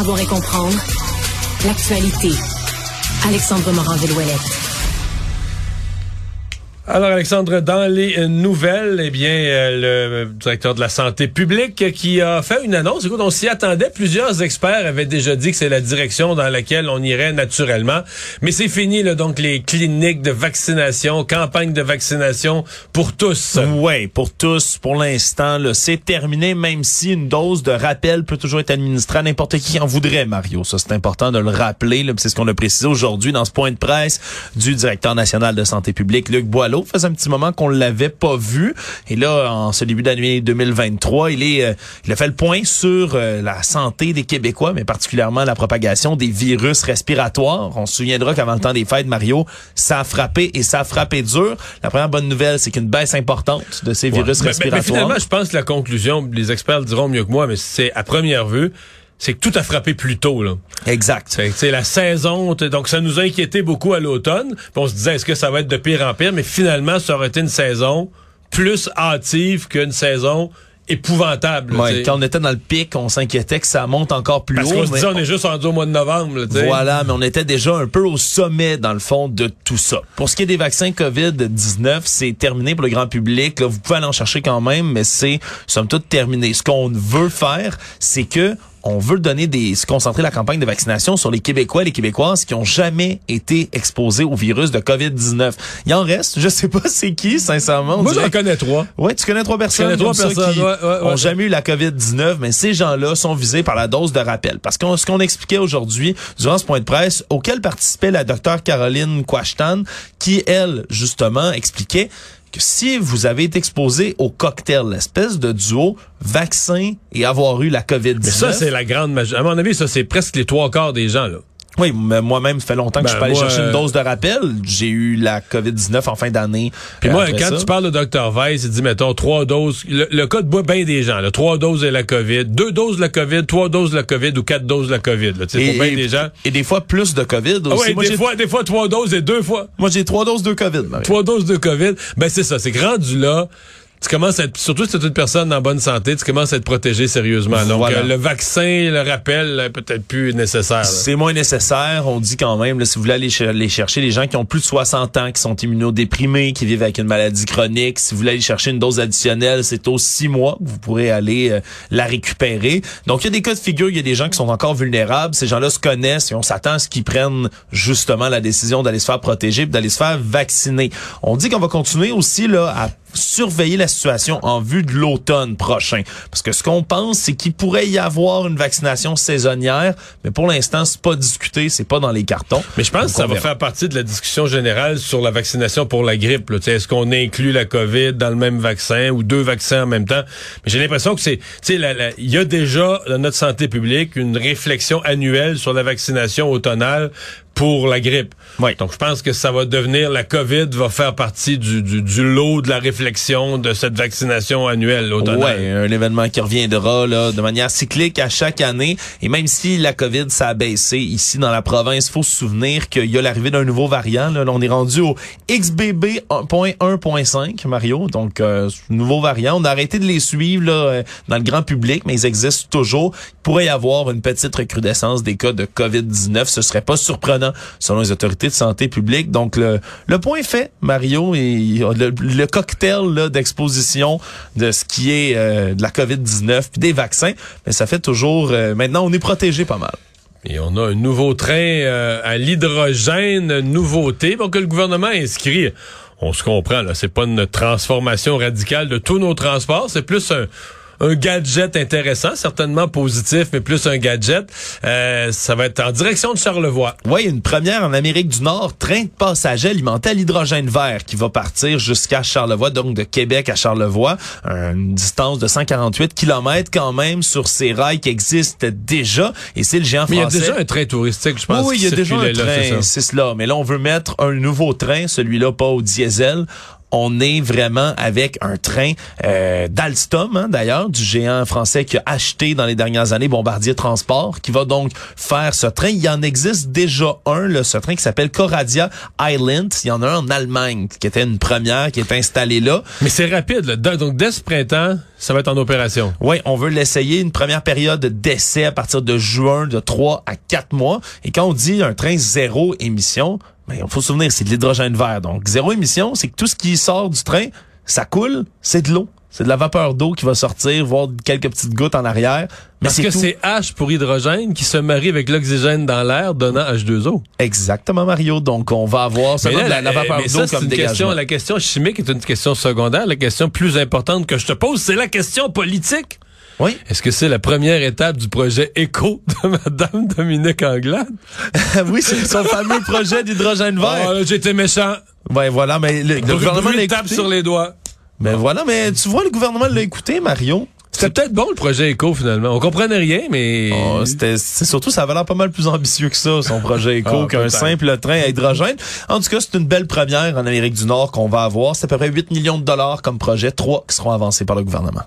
Savoir et comprendre l'actualité. Alexandre Morin-Villouellette. Alors Alexandre, dans les nouvelles, eh bien, euh, le directeur de la santé publique qui a fait une annonce. Écoute, on s'y attendait. Plusieurs experts avaient déjà dit que c'est la direction dans laquelle on irait naturellement. Mais c'est fini, donc les cliniques de vaccination, campagne de vaccination pour tous. Oui, pour tous, pour l'instant, c'est terminé, même si une dose de rappel peut toujours être administrée à n'importe qui en voudrait, Mario. Ça, c'est important de le rappeler. C'est ce qu'on a précisé aujourd'hui dans ce point de presse du directeur national de santé publique, Luc Boileau. Ça faisait un petit moment qu'on l'avait pas vu. Et là, en ce début d'année 2023, il est, euh, il a fait le point sur euh, la santé des Québécois, mais particulièrement la propagation des virus respiratoires. On se souviendra qu'avant le temps des fêtes, Mario, ça a frappé et ça a frappé dur. La première bonne nouvelle, c'est qu'une baisse importante de ces virus Mais- mais- respiratoires. Mais, finalement, je pense que la conclusion, les experts le diront mieux que moi, mais c'est à première vue, c'est que tout a frappé plus tôt. Là. exact. Sais, la saison, donc ça nous a inquiété beaucoup à l'automne. On se disait, est-ce que ça va être de pire en pire? Mais finalement, ça aurait été une saison plus hâtive qu'une saison épouvantable. Ouais, quand on était dans le pic, on s'inquiétait que ça monte encore plus Parce haut. qu'on se disait, on est juste rendu au mois de novembre. là. Voilà, mais on était déjà un peu au sommet, dans le fond, de tout ça. Pour ce qui est des vaccins COVID-19, c'est terminé pour le grand public. Là, vous pouvez aller en chercher quand même, mais c'est, somme toute, terminé. Ce qu'on veut faire, c'est que on veut donner des, se concentrer la campagne de vaccination sur les Québécois et les Québécoises qui ont jamais été exposés au virus de COVID-19. Il en reste, je sais pas c'est qui, sincèrement. Moi, j'en connais trois. oui, tu connais trois personnes, connais trois personnes, qui ouais, ouais, ouais. ont jamais eu la COVID-19, mais ces gens-là sont visés par la dose de rappel. Parce que ce qu'on expliquait aujourd'hui, durant ce point de presse, auquel participait la docteure Caroline Quashtan, qui, elle, justement, expliquait que si vous avez été exposé au cocktail, l'espèce de duo vaccin et avoir eu la COVID-19... Mais ça, c'est la grande majorité. À mon avis, ça, c'est presque les trois quarts des gens. là. Oui, mais moi-même, ça fait longtemps que Ben, je suis pas allé moi, chercher euh, une dose de rappel. J'ai eu la COVID-19 en fin d'année. Puis Euh, moi, après quand ça. tu parles de Dr Weiss, il dit, mettons, trois doses. Le, le cas de bois bien des gens, là, trois doses de la COVID, deux doses de la COVID, trois doses de la COVID ou quatre doses de la COVID. Là, Et, pour bien des gens. et des fois plus de COVID Ah aussi. Moi, des fois, des fois, trois doses et deux fois. Moi, j'ai trois doses de COVID, Marie. Trois doses de COVID. Ben, c'est ça. C'est rendu là, tu commences à être, surtout si tu es une personne en bonne santé, tu commences à être protégé sérieusement. Donc, Voilà. euh, le vaccin, le rappel, euh, peut-être plus nécessaire. C'est moins nécessaire. On dit quand même, là, si vous voulez aller ch- aller chercher les gens qui ont plus de 60 ans, qui sont immunodéprimés, qui vivent avec une maladie chronique, si vous voulez aller chercher une dose additionnelle, c'est aux six mois que vous pourrez aller euh, la récupérer. Donc, il y a des cas de figure, il y a des gens qui sont encore vulnérables. Ces gens-là se connaissent et on s'attend à ce qu'ils prennent justement la décision d'aller se faire protéger d'aller se faire vacciner. On dit qu'on va continuer aussi là à surveiller la situation en vue de l'automne prochain. Parce que ce qu'on pense, c'est qu'il pourrait y avoir une vaccination saisonnière, mais pour l'instant, c'est pas discuté, c'est pas dans les cartons. Mais je pense Donc, que ça va verra. faire partie de la discussion générale sur la vaccination pour la grippe. Est-ce qu'on inclut la COVID dans le même vaccin ou deux vaccins en même temps? Mais j'ai l'impression que c'est, il y a déjà dans notre santé publique une réflexion annuelle sur la vaccination automnale pour la grippe. Oui. Donc je pense que ça va devenir, la COVID va faire partie du, du, du lot de la réflexion de cette vaccination annuelle automnale. Ouais, un événement qui reviendra là, de manière cyclique à chaque année. Et même si la COVID, ça a baissé ici dans la province, faut se souvenir qu'il y a l'arrivée d'un nouveau variant. Là. Là, on est rendu au XBB 1.1.5, Mario. Donc, euh, nouveau variant. On a arrêté de les suivre là, euh, dans le grand public, mais ils existent toujours. Il pourrait y avoir une petite recrudescence des cas de COVID-19. Ce serait pas surprenant selon les autorités de santé publique. Donc, le, le point est fait, Mario, et le, le cocktail d'exposition de ce qui est euh, de la COVID-19 puis des vaccins, mais ça fait toujours... euh, maintenant, on est protégé pas mal. Et on a un nouveau train euh, à l'hydrogène, nouveauté, donc que le gouvernement a inscrit. On se comprend, là, c'est pas une transformation radicale de tous nos transports, c'est plus un, un gadget intéressant, certainement positif, mais plus un gadget. Euh, ça va être en direction de Charlevoix. Oui, une première en Amérique du Nord, train de passagers alimenté à l'hydrogène vert qui va partir jusqu'à Charlevoix, donc de Québec à Charlevoix, une distance de 148 km quand même sur ces rails qui existent déjà. Et c'est le géant Mais il y a français. déjà un train touristique, je pense. oui, il y a déjà un là, train, c'est cela. Mais là, on veut mettre un nouveau train, celui-là pas au diesel. On est vraiment avec un train euh, d'Alstom, hein, d'ailleurs, du géant français qui a acheté dans les dernières années Bombardier Transport, qui va donc faire ce train. Il y en existe déjà un, là, ce train qui s'appelle Coradia Island. Il y en a un en Allemagne, qui était une première, qui est installée là. Mais c'est rapide, là. Donc, dès ce printemps, ça va être en opération. Oui, on veut l'essayer. Une première période d'essai à partir de juin, de 3 à 4 mois. Et quand on dit un train zéro émission, ben, il faut se souvenir, c'est de l'hydrogène vert. Donc, zéro émission, c'est que tout ce qui sort du train, ça coule, c'est de l'eau. C'est de la vapeur d'eau qui va sortir, voire quelques petites gouttes en arrière. Mais Parce que c'est H pour hydrogène qui se marie avec l'oxygène dans l'air, donnant H2O. Exactement, Mario. Donc, on va avoir seulement là, de la, la vapeur mais ça, d'eau c'est comme une question, la question chimique est une question secondaire. La question plus importante que je te pose, c'est la question politique. Oui. Est-ce que c'est la première étape du projet éco de Madame Dominique Anglade? oui, c'est son fameux projet d'hydrogène Oh, vert. là, j'étais méchant. Ouais, voilà, mais le, le gouvernement l'a tape sur les doigts. Mais voilà, mais tu vois, le gouvernement l'a écouté, Mario. C'était peut-être bon le projet éco finalement. On comprenait rien, mais Oh, c'était, c'est surtout, ça avait l'air pas mal plus ambitieux que ça, son projet éco, Ah, qu'un simple train à hydrogène. En tout cas, c'est une belle première en Amérique du Nord qu'on va avoir. C'est à peu près 8 millions de dollars comme projet, trois qui seront avancés par le gouvernement.